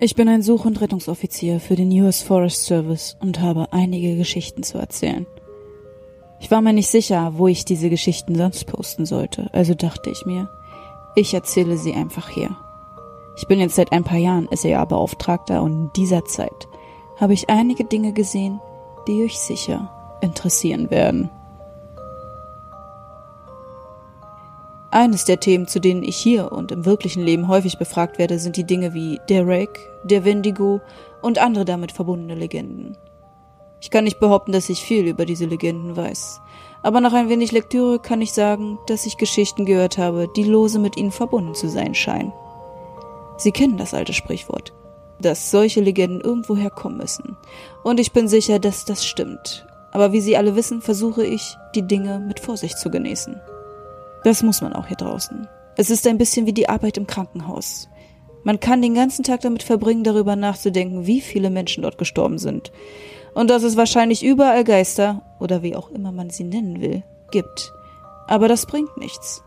Ich bin ein Such- und Rettungsoffizier für den US Forest Service und habe einige Geschichten zu erzählen. Ich war mir nicht sicher, wo ich diese Geschichten sonst posten sollte, also dachte ich mir, ich erzähle sie einfach hier. Ich bin jetzt seit ein paar Jahren SEA-Beauftragter und in dieser Zeit habe ich einige Dinge gesehen, die euch sicher interessieren werden. Eines der Themen, zu denen ich hier und im wirklichen Leben häufig befragt werde, sind die Dinge wie der Rake, der Wendigo und andere damit verbundene Legenden. Ich kann nicht behaupten, dass ich viel über diese Legenden weiß, aber nach ein wenig Lektüre kann ich sagen, dass ich Geschichten gehört habe, die lose mit ihnen verbunden zu sein scheinen. Sie kennen das alte Sprichwort, dass solche Legenden irgendwoher kommen müssen, und ich bin sicher, dass das stimmt. Aber wie Sie alle wissen, versuche ich, die Dinge mit Vorsicht zu genießen. Das muss man auch hier draußen. Es ist ein bisschen wie die Arbeit im Krankenhaus. Man kann den ganzen Tag damit verbringen, darüber nachzudenken, wie viele Menschen dort gestorben sind. Und dass es wahrscheinlich überall Geister, oder wie auch immer man sie nennen will, gibt. Aber das bringt nichts.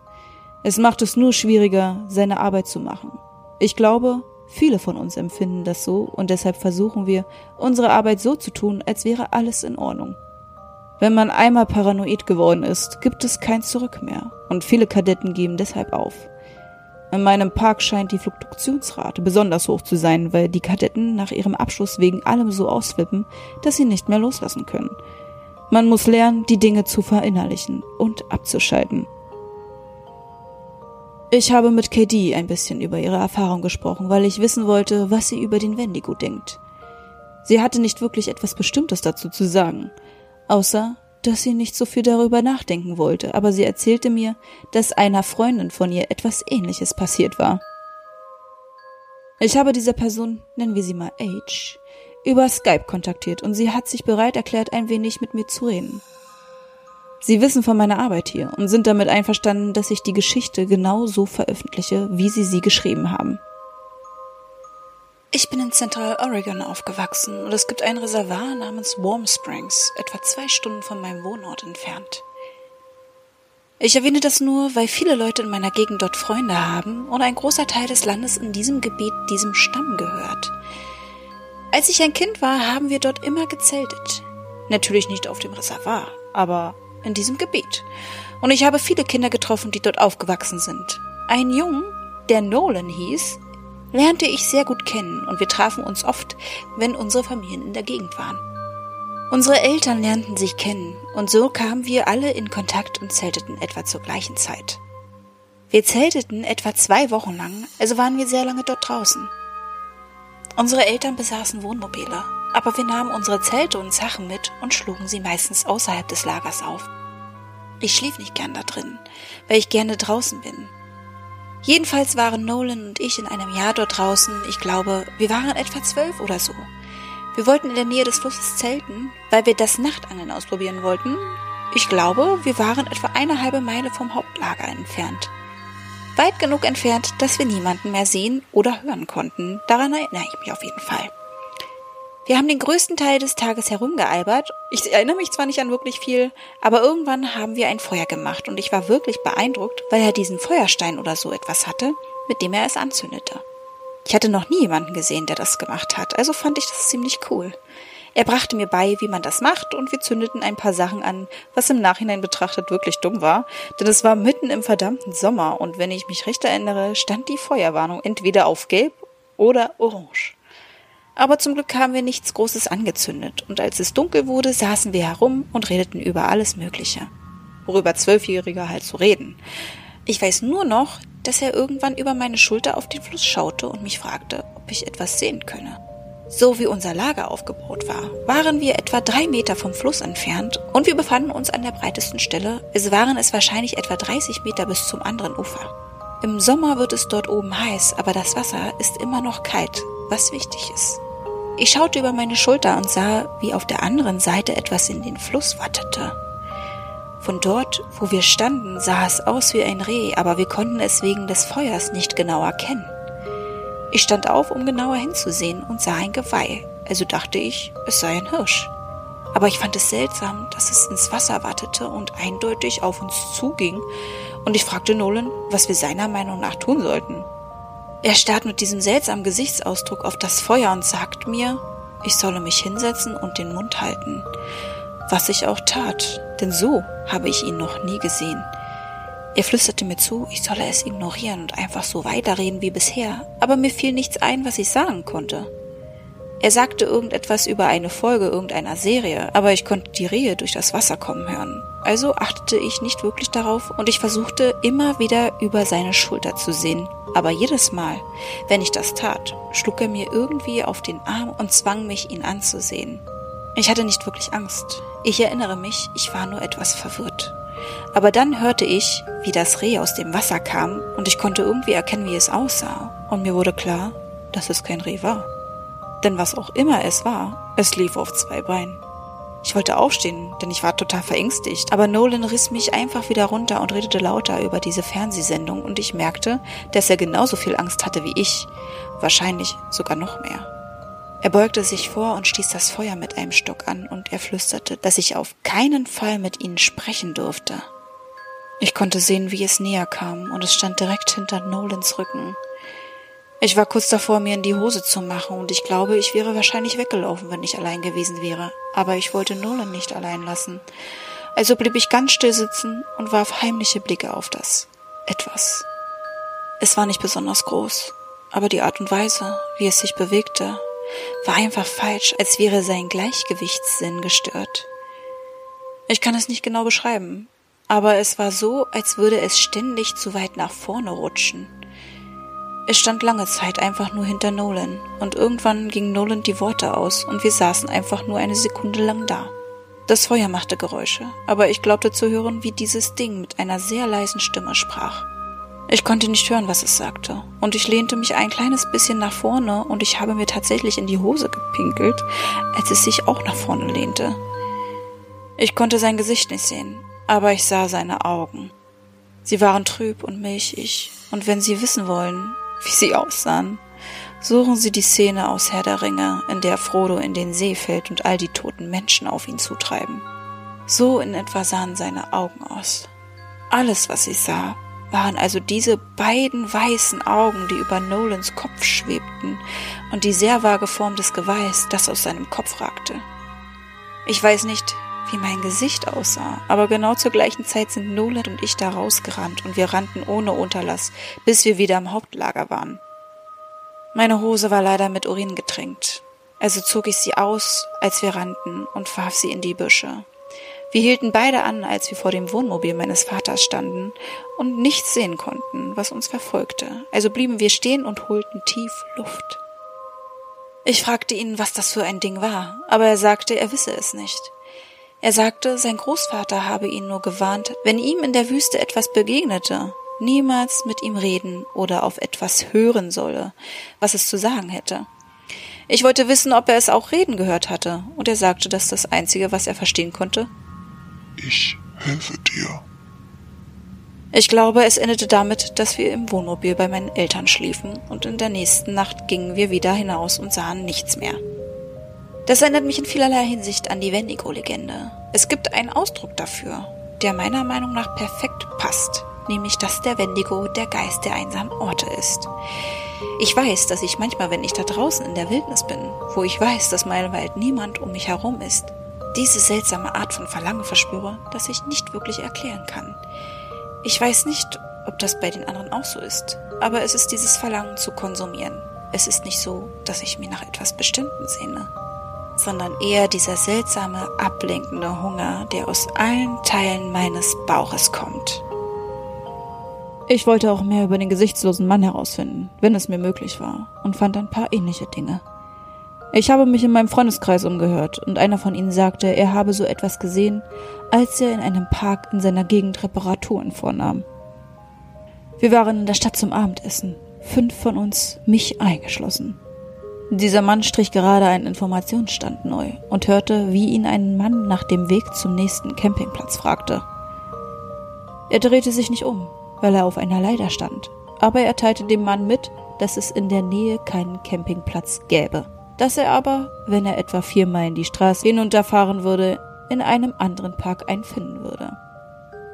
Es macht es nur schwieriger, seine Arbeit zu machen. Ich glaube, viele von uns empfinden das so und deshalb versuchen wir, unsere Arbeit so zu tun, als wäre alles in Ordnung. Wenn man einmal paranoid geworden ist, gibt es kein Zurück mehr. Und viele Kadetten geben deshalb auf. In meinem Park scheint die Fluktuationsrate besonders hoch zu sein, weil die Kadetten nach ihrem Abschluss wegen allem so ausflippen, dass sie nicht mehr loslassen können. Man muss lernen, die Dinge zu verinnerlichen und abzuschalten. Ich habe mit KD ein bisschen über ihre Erfahrung gesprochen, weil ich wissen wollte, was sie über den Wendigo denkt. Sie hatte nicht wirklich etwas Bestimmtes dazu zu sagen außer dass sie nicht so viel darüber nachdenken wollte, aber sie erzählte mir, dass einer Freundin von ihr etwas ähnliches passiert war. Ich habe diese Person, nennen wir sie mal H, über Skype kontaktiert und sie hat sich bereit erklärt, ein wenig mit mir zu reden. Sie wissen von meiner Arbeit hier und sind damit einverstanden, dass ich die Geschichte genau so veröffentliche, wie sie sie geschrieben haben. Ich bin in Central Oregon aufgewachsen und es gibt ein Reservoir namens Warm Springs, etwa zwei Stunden von meinem Wohnort entfernt. Ich erwähne das nur, weil viele Leute in meiner Gegend dort Freunde haben und ein großer Teil des Landes in diesem Gebiet diesem Stamm gehört. Als ich ein Kind war, haben wir dort immer gezeltet. Natürlich nicht auf dem Reservoir, aber in diesem Gebiet. Und ich habe viele Kinder getroffen, die dort aufgewachsen sind. Ein Jungen, der Nolan hieß, lernte ich sehr gut kennen und wir trafen uns oft, wenn unsere Familien in der Gegend waren. Unsere Eltern lernten sich kennen und so kamen wir alle in Kontakt und zelteten etwa zur gleichen Zeit. Wir zelteten etwa zwei Wochen lang, also waren wir sehr lange dort draußen. Unsere Eltern besaßen Wohnmobile, aber wir nahmen unsere Zelte und Sachen mit und schlugen sie meistens außerhalb des Lagers auf. Ich schlief nicht gern da drin, weil ich gerne draußen bin Jedenfalls waren Nolan und ich in einem Jahr dort draußen, ich glaube, wir waren etwa zwölf oder so. Wir wollten in der Nähe des Flusses zelten, weil wir das Nachtangeln ausprobieren wollten. Ich glaube, wir waren etwa eine halbe Meile vom Hauptlager entfernt. Weit genug entfernt, dass wir niemanden mehr sehen oder hören konnten. Daran erinnere ich mich auf jeden Fall. Wir haben den größten Teil des Tages herumgealbert. Ich erinnere mich zwar nicht an wirklich viel, aber irgendwann haben wir ein Feuer gemacht und ich war wirklich beeindruckt, weil er diesen Feuerstein oder so etwas hatte, mit dem er es anzündete. Ich hatte noch nie jemanden gesehen, der das gemacht hat, also fand ich das ziemlich cool. Er brachte mir bei, wie man das macht, und wir zündeten ein paar Sachen an, was im Nachhinein betrachtet wirklich dumm war, denn es war mitten im verdammten Sommer, und wenn ich mich recht erinnere, stand die Feuerwarnung entweder auf gelb oder orange. Aber zum Glück haben wir nichts Großes angezündet, und als es dunkel wurde, saßen wir herum und redeten über alles Mögliche. Worüber Zwölfjährige halt so reden. Ich weiß nur noch, dass er irgendwann über meine Schulter auf den Fluss schaute und mich fragte, ob ich etwas sehen könne. So wie unser Lager aufgebaut war, waren wir etwa drei Meter vom Fluss entfernt und wir befanden uns an der breitesten Stelle. Es waren es wahrscheinlich etwa 30 Meter bis zum anderen Ufer. Im Sommer wird es dort oben heiß, aber das Wasser ist immer noch kalt, was wichtig ist. Ich schaute über meine Schulter und sah, wie auf der anderen Seite etwas in den Fluss wattete. Von dort, wo wir standen, sah es aus wie ein Reh, aber wir konnten es wegen des Feuers nicht genau erkennen. Ich stand auf, um genauer hinzusehen und sah ein Geweih, also dachte ich, es sei ein Hirsch. Aber ich fand es seltsam, dass es ins Wasser wattete und eindeutig auf uns zuging, und ich fragte Nolan, was wir seiner Meinung nach tun sollten. Er starrt mit diesem seltsamen Gesichtsausdruck auf das Feuer und sagt mir, ich solle mich hinsetzen und den Mund halten. Was ich auch tat, denn so habe ich ihn noch nie gesehen. Er flüsterte mir zu, ich solle es ignorieren und einfach so weiterreden wie bisher, aber mir fiel nichts ein, was ich sagen konnte. Er sagte irgendetwas über eine Folge irgendeiner Serie, aber ich konnte die Rehe durch das Wasser kommen hören. Also achtete ich nicht wirklich darauf und ich versuchte immer wieder über seine Schulter zu sehen. Aber jedes Mal, wenn ich das tat, schlug er mir irgendwie auf den Arm und zwang mich, ihn anzusehen. Ich hatte nicht wirklich Angst. Ich erinnere mich, ich war nur etwas verwirrt. Aber dann hörte ich, wie das Reh aus dem Wasser kam und ich konnte irgendwie erkennen, wie es aussah. Und mir wurde klar, dass es kein Reh war. Denn was auch immer es war, es lief auf zwei Beinen. Ich wollte aufstehen, denn ich war total verängstigt, aber Nolan riss mich einfach wieder runter und redete lauter über diese Fernsehsendung und ich merkte, dass er genauso viel Angst hatte wie ich, wahrscheinlich sogar noch mehr. Er beugte sich vor und stieß das Feuer mit einem Stock an und er flüsterte, dass ich auf keinen Fall mit ihnen sprechen durfte. Ich konnte sehen, wie es näher kam und es stand direkt hinter Nolans Rücken. Ich war kurz davor, mir in die Hose zu machen, und ich glaube, ich wäre wahrscheinlich weggelaufen, wenn ich allein gewesen wäre. Aber ich wollte Nolan nicht allein lassen. Also blieb ich ganz still sitzen und warf heimliche Blicke auf das etwas. Es war nicht besonders groß, aber die Art und Weise, wie es sich bewegte, war einfach falsch, als wäre sein Gleichgewichtssinn gestört. Ich kann es nicht genau beschreiben, aber es war so, als würde es ständig zu weit nach vorne rutschen. Es stand lange Zeit einfach nur hinter Nolan und irgendwann ging Nolan die Worte aus und wir saßen einfach nur eine Sekunde lang da. Das Feuer machte Geräusche, aber ich glaubte zu hören, wie dieses Ding mit einer sehr leisen Stimme sprach. Ich konnte nicht hören, was es sagte, und ich lehnte mich ein kleines bisschen nach vorne und ich habe mir tatsächlich in die Hose gepinkelt, als es sich auch nach vorne lehnte. Ich konnte sein Gesicht nicht sehen, aber ich sah seine Augen. Sie waren trüb und milchig, und wenn Sie wissen wollen, wie sie aussahen. Suchen Sie die Szene aus Herr der Ringe, in der Frodo in den See fällt und all die toten Menschen auf ihn zutreiben. So in etwa sahen seine Augen aus. Alles, was ich sah, waren also diese beiden weißen Augen, die über Nolans Kopf schwebten und die sehr vage Form des Geweiß, das aus seinem Kopf ragte. Ich weiß nicht, wie mein Gesicht aussah, aber genau zur gleichen Zeit sind Nolan und ich da rausgerannt und wir rannten ohne Unterlass, bis wir wieder im Hauptlager waren. Meine Hose war leider mit Urin getränkt, also zog ich sie aus, als wir rannten, und warf sie in die Büsche. Wir hielten beide an, als wir vor dem Wohnmobil meines Vaters standen und nichts sehen konnten, was uns verfolgte, also blieben wir stehen und holten tief Luft. Ich fragte ihn, was das für ein Ding war, aber er sagte, er wisse es nicht. Er sagte, sein Großvater habe ihn nur gewarnt, wenn ihm in der Wüste etwas begegnete, niemals mit ihm reden oder auf etwas hören solle, was es zu sagen hätte. Ich wollte wissen, ob er es auch reden gehört hatte, und er sagte, dass das Einzige, was er verstehen konnte, Ich helfe dir. Ich glaube, es endete damit, dass wir im Wohnmobil bei meinen Eltern schliefen, und in der nächsten Nacht gingen wir wieder hinaus und sahen nichts mehr. Das erinnert mich in vielerlei Hinsicht an die Wendigo-Legende. Es gibt einen Ausdruck dafür, der meiner Meinung nach perfekt passt, nämlich dass der Wendigo der Geist der einsamen Orte ist. Ich weiß, dass ich manchmal, wenn ich da draußen in der Wildnis bin, wo ich weiß, dass meilenweit niemand um mich herum ist, diese seltsame Art von Verlangen verspüre, das ich nicht wirklich erklären kann. Ich weiß nicht, ob das bei den anderen auch so ist, aber es ist dieses Verlangen zu konsumieren. Es ist nicht so, dass ich mir nach etwas Bestimmten sehne sondern eher dieser seltsame, ablenkende Hunger, der aus allen Teilen meines Bauches kommt. Ich wollte auch mehr über den gesichtslosen Mann herausfinden, wenn es mir möglich war, und fand ein paar ähnliche Dinge. Ich habe mich in meinem Freundeskreis umgehört, und einer von ihnen sagte, er habe so etwas gesehen, als er in einem Park in seiner Gegend Reparaturen vornahm. Wir waren in der Stadt zum Abendessen, fünf von uns, mich eingeschlossen. Dieser Mann strich gerade einen Informationsstand neu und hörte, wie ihn ein Mann nach dem Weg zum nächsten Campingplatz fragte. Er drehte sich nicht um, weil er auf einer Leiter stand, aber er teilte dem Mann mit, dass es in der Nähe keinen Campingplatz gäbe, dass er aber, wenn er etwa vier Meilen die Straße hinunterfahren würde, in einem anderen Park einen finden würde.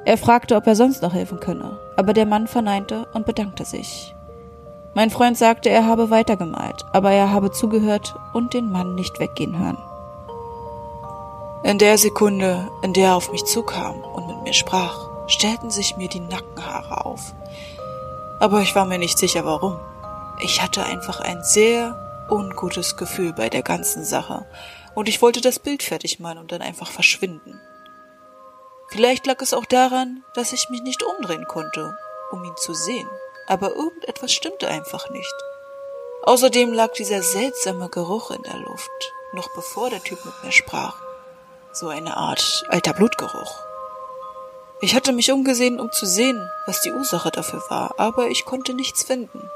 Er fragte, ob er sonst noch helfen könne, aber der Mann verneinte und bedankte sich. Mein Freund sagte, er habe weitergemalt, aber er habe zugehört und den Mann nicht weggehen hören. In der Sekunde, in der er auf mich zukam und mit mir sprach, stellten sich mir die Nackenhaare auf. Aber ich war mir nicht sicher warum. Ich hatte einfach ein sehr ungutes Gefühl bei der ganzen Sache und ich wollte das Bild fertig malen und dann einfach verschwinden. Vielleicht lag es auch daran, dass ich mich nicht umdrehen konnte, um ihn zu sehen, aber irgendetwas stimmte einfach nicht. Außerdem lag dieser seltsame Geruch in der Luft, noch bevor der Typ mit mir sprach. So eine Art alter Blutgeruch. Ich hatte mich umgesehen, um zu sehen, was die Ursache dafür war, aber ich konnte nichts finden.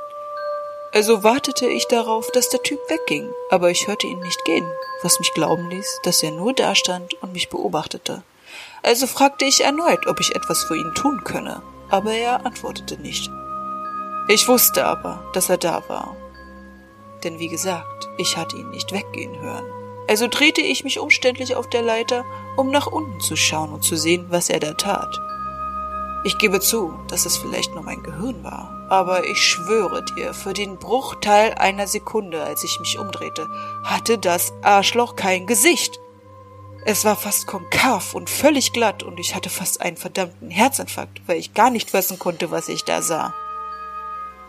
Also wartete ich darauf, dass der Typ wegging, aber ich hörte ihn nicht gehen, was mich glauben ließ, dass er nur dastand und mich beobachtete. Also fragte ich erneut, ob ich etwas für ihn tun könne, aber er antwortete nicht. Ich wusste aber, dass er da war. Denn wie gesagt, ich hatte ihn nicht weggehen hören. Also drehte ich mich umständlich auf der Leiter, um nach unten zu schauen und zu sehen, was er da tat. Ich gebe zu, dass es vielleicht nur mein Gehirn war, aber ich schwöre dir, für den Bruchteil einer Sekunde, als ich mich umdrehte, hatte das Arschloch kein Gesicht. Es war fast konkav und völlig glatt und ich hatte fast einen verdammten Herzinfarkt, weil ich gar nicht fassen konnte, was ich da sah.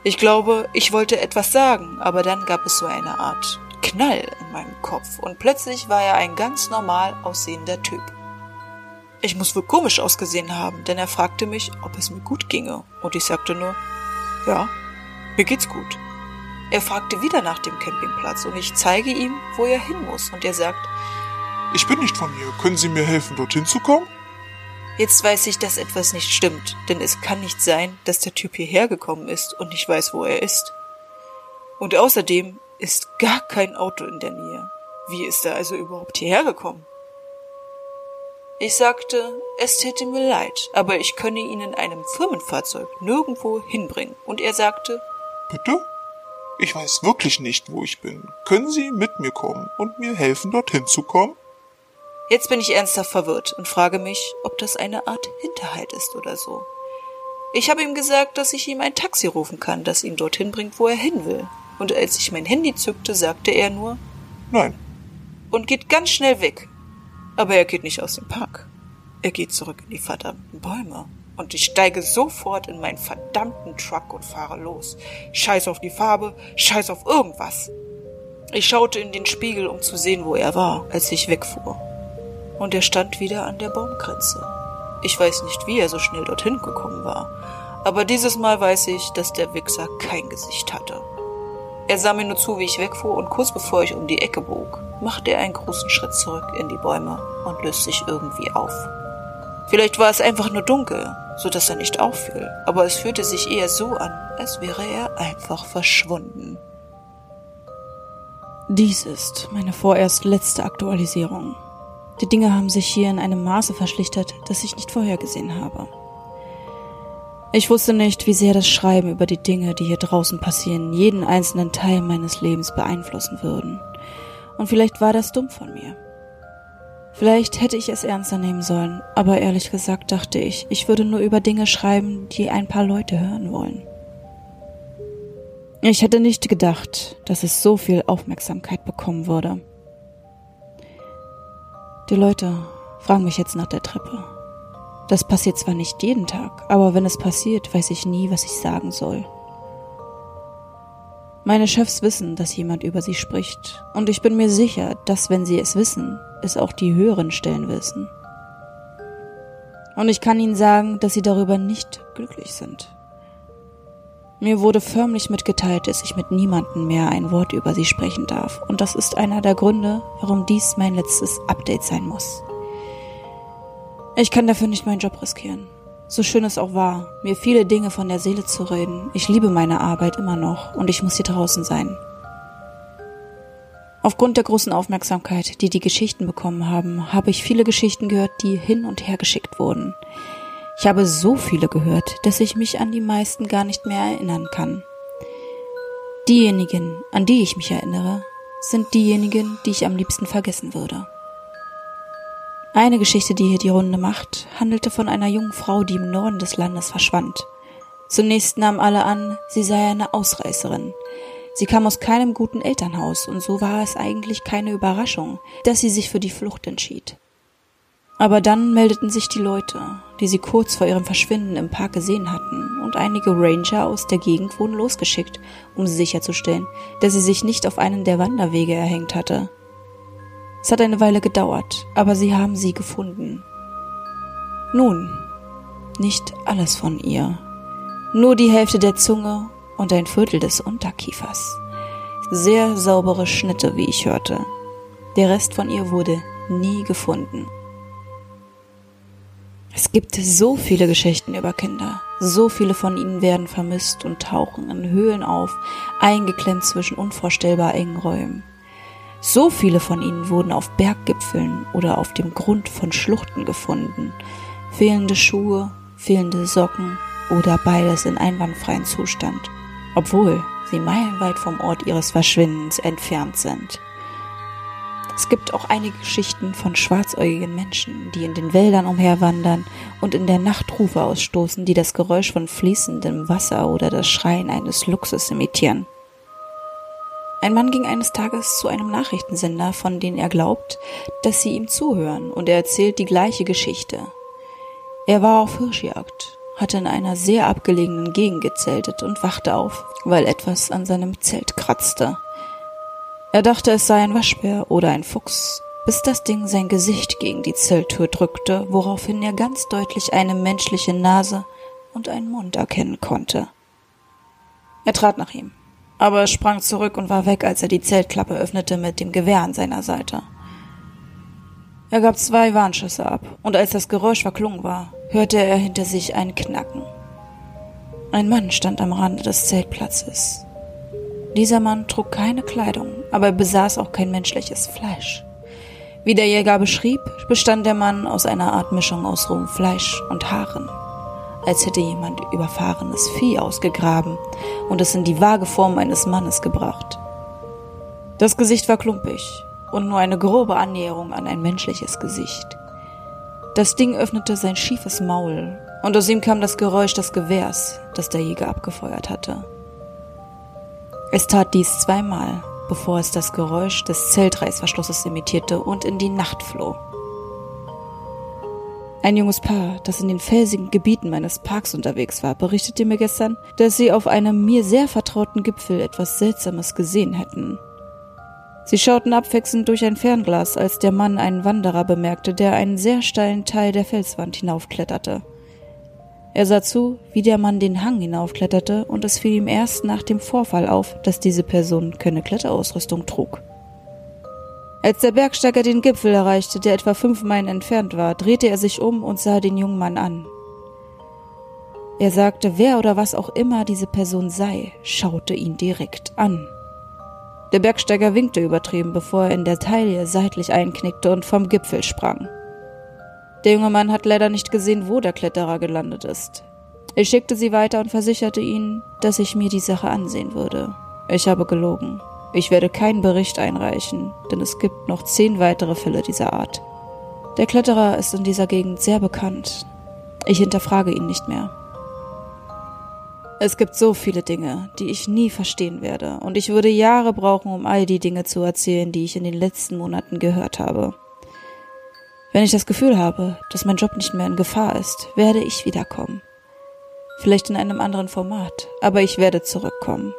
Ich glaube, ich wollte etwas sagen, aber dann gab es so eine Art Knall in meinem Kopf und plötzlich war er ein ganz normal aussehender Typ. Ich muss wohl komisch ausgesehen haben, denn er fragte mich, ob es mir gut ginge, und ich sagte nur, ja, mir geht's gut. Er fragte wieder nach dem Campingplatz und ich zeige ihm, wo er hin muss, und er sagt, ich bin nicht von hier. Können Sie mir helfen, dorthin zu kommen? Jetzt weiß ich, dass etwas nicht stimmt, denn es kann nicht sein, dass der Typ hierher gekommen ist und nicht weiß, wo er ist. Und außerdem ist gar kein Auto in der Nähe. Wie ist er also überhaupt hierher gekommen? Ich sagte, es täte mir leid, aber ich könne ihn in einem Firmenfahrzeug nirgendwo hinbringen. Und er sagte, Bitte? Ich weiß wirklich nicht, wo ich bin. Können Sie mit mir kommen und mir helfen, dorthin zu kommen? Jetzt bin ich ernsthaft verwirrt und frage mich, ob das eine Art Hinterhalt ist oder so. Ich habe ihm gesagt, dass ich ihm ein Taxi rufen kann, das ihn dorthin bringt, wo er hin will und als ich mein Handy zückte, sagte er nur Nein. Und geht ganz schnell weg. Aber er geht nicht aus dem Park. Er geht zurück in die verdammten Bäume. Und ich steige sofort in meinen verdammten Truck und fahre los. Scheiß auf die Farbe, scheiß auf irgendwas. Ich schaute in den Spiegel, um zu sehen, wo er war, als ich wegfuhr. Und er stand wieder an der Baumgrenze. Ich weiß nicht, wie er so schnell dorthin gekommen war. Aber dieses Mal weiß ich, dass der Wichser kein Gesicht hatte. Er sah mir nur zu, wie ich wegfuhr, und kurz bevor ich um die Ecke bog, machte er einen großen Schritt zurück in die Bäume und löste sich irgendwie auf. Vielleicht war es einfach nur dunkel, so dass er nicht auffiel, aber es fühlte sich eher so an, als wäre er einfach verschwunden. Dies ist meine vorerst letzte Aktualisierung. Die Dinge haben sich hier in einem Maße verschlichtert, das ich nicht vorhergesehen habe. Ich wusste nicht, wie sehr das Schreiben über die Dinge, die hier draußen passieren, jeden einzelnen Teil meines Lebens beeinflussen würden. Und vielleicht war das dumm von mir. Vielleicht hätte ich es ernster nehmen sollen, aber ehrlich gesagt dachte ich, ich würde nur über Dinge schreiben, die ein paar Leute hören wollen. Ich hätte nicht gedacht, dass es so viel Aufmerksamkeit bekommen würde. Die Leute fragen mich jetzt nach der Treppe. Das passiert zwar nicht jeden Tag, aber wenn es passiert, weiß ich nie, was ich sagen soll. Meine Chefs wissen, dass jemand über sie spricht, und ich bin mir sicher, dass wenn sie es wissen, es auch die höheren Stellen wissen. Und ich kann ihnen sagen, dass sie darüber nicht glücklich sind. Mir wurde förmlich mitgeteilt, dass ich mit niemandem mehr ein Wort über sie sprechen darf, und das ist einer der Gründe, warum dies mein letztes Update sein muss. Ich kann dafür nicht meinen Job riskieren. So schön es auch war, mir viele Dinge von der Seele zu reden. Ich liebe meine Arbeit immer noch und ich muss hier draußen sein. Aufgrund der großen Aufmerksamkeit, die die Geschichten bekommen haben, habe ich viele Geschichten gehört, die hin und her geschickt wurden. Ich habe so viele gehört, dass ich mich an die meisten gar nicht mehr erinnern kann. Diejenigen, an die ich mich erinnere, sind diejenigen, die ich am liebsten vergessen würde. Eine Geschichte, die hier die Runde macht, handelte von einer jungen Frau, die im Norden des Landes verschwand. Zunächst nahmen alle an, sie sei eine Ausreißerin. Sie kam aus keinem guten Elternhaus und so war es eigentlich keine Überraschung, dass sie sich für die Flucht entschied. Aber dann meldeten sich die Leute, die sie kurz vor ihrem Verschwinden im Park gesehen hatten, und einige Ranger aus der Gegend wurden losgeschickt, um sicherzustellen, dass sie sich nicht auf einen der Wanderwege erhängt hatte. Es hat eine Weile gedauert, aber sie haben sie gefunden. Nun, nicht alles von ihr. Nur die Hälfte der Zunge und ein Viertel des Unterkiefers. Sehr saubere Schnitte, wie ich hörte. Der Rest von ihr wurde nie gefunden. Es gibt so viele Geschichten über Kinder. So viele von ihnen werden vermisst und tauchen in Höhlen auf, eingeklemmt zwischen unvorstellbar engen Räumen. So viele von ihnen wurden auf Berggipfeln oder auf dem Grund von Schluchten gefunden. Fehlende Schuhe, fehlende Socken oder beides in einwandfreien Zustand, obwohl sie meilenweit vom Ort ihres Verschwindens entfernt sind. Es gibt auch einige Geschichten von schwarzäugigen Menschen, die in den Wäldern umherwandern und in der Nacht Rufe ausstoßen, die das Geräusch von fließendem Wasser oder das Schreien eines Luchses imitieren. Ein Mann ging eines Tages zu einem Nachrichtensender, von denen er glaubt, dass sie ihm zuhören, und er erzählt die gleiche Geschichte. Er war auf Hirschjagd, hatte in einer sehr abgelegenen Gegend gezeltet und wachte auf, weil etwas an seinem Zelt kratzte. Er dachte, es sei ein Waschbär oder ein Fuchs, bis das Ding sein Gesicht gegen die Zelttür drückte, woraufhin er ganz deutlich eine menschliche Nase und einen Mund erkennen konnte. Er trat nach ihm, aber er sprang zurück und war weg, als er die Zeltklappe öffnete mit dem Gewehr an seiner Seite. Er gab zwei Warnschüsse ab, und als das Geräusch verklungen war, hörte er hinter sich ein Knacken. Ein Mann stand am Rande des Zeltplatzes. Dieser Mann trug keine Kleidung, aber er besaß auch kein menschliches Fleisch. Wie der Jäger beschrieb, bestand der Mann aus einer Art Mischung aus rohem Fleisch und Haaren, als hätte jemand überfahrenes Vieh ausgegraben und es in die vage Form eines Mannes gebracht. Das Gesicht war klumpig und nur eine grobe Annäherung an ein menschliches Gesicht. Das Ding öffnete sein schiefes Maul und aus ihm kam das Geräusch des Gewehrs, das der Jäger abgefeuert hatte. Es tat dies zweimal, bevor es das Geräusch des Zeltreißverschlusses imitierte und in die Nacht floh. Ein junges Paar, das in den felsigen Gebieten meines Parks unterwegs war, berichtete mir gestern, dass sie auf einem mir sehr vertrauten Gipfel etwas Seltsames gesehen hätten. Sie schauten abwechselnd durch ein Fernglas, als der Mann einen Wanderer bemerkte, der einen sehr steilen Teil der Felswand hinaufkletterte. Er sah zu, wie der Mann den Hang hinaufkletterte, und es fiel ihm erst nach dem Vorfall auf, dass diese Person keine Kletterausrüstung trug. Als der Bergsteiger den Gipfel erreichte, der etwa fünf Meilen entfernt war, drehte er sich um und sah den jungen Mann an. Er sagte, wer oder was auch immer diese Person sei, schaute ihn direkt an. Der Bergsteiger winkte übertrieben, bevor er in der Taille seitlich einknickte und vom Gipfel sprang. Der junge Mann hat leider nicht gesehen, wo der Kletterer gelandet ist. Ich schickte sie weiter und versicherte ihnen, dass ich mir die Sache ansehen würde. Ich habe gelogen. Ich werde keinen Bericht einreichen, denn es gibt noch zehn weitere Fälle dieser Art. Der Kletterer ist in dieser Gegend sehr bekannt. Ich hinterfrage ihn nicht mehr. Es gibt so viele Dinge, die ich nie verstehen werde, und ich würde Jahre brauchen, um all die Dinge zu erzählen, die ich in den letzten Monaten gehört habe. Wenn ich das Gefühl habe, dass mein Job nicht mehr in Gefahr ist, werde ich wiederkommen. Vielleicht in einem anderen Format, aber ich werde zurückkommen.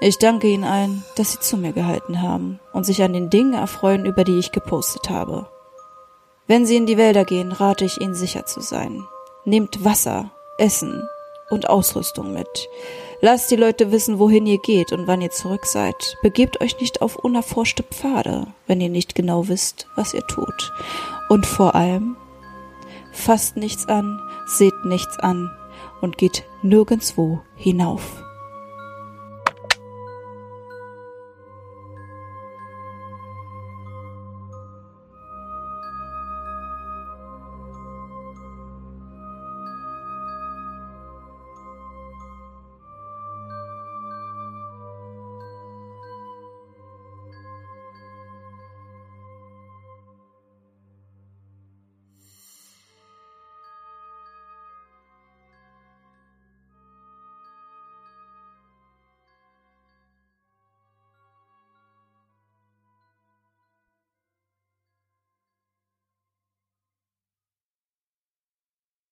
Ich danke Ihnen allen, dass Sie zu mir gehalten haben und sich an den Dingen erfreuen, über die ich gepostet habe. Wenn Sie in die Wälder gehen, rate ich Ihnen sicher zu sein. Nehmt Wasser, Essen und Ausrüstung mit. Lasst die Leute wissen, wohin ihr geht und wann ihr zurück seid. Begebt euch nicht auf unerforschte Pfade, wenn ihr nicht genau wisst, was ihr tut. Und vor allem, fasst nichts an, seht nichts an und geht nirgendswo hinauf.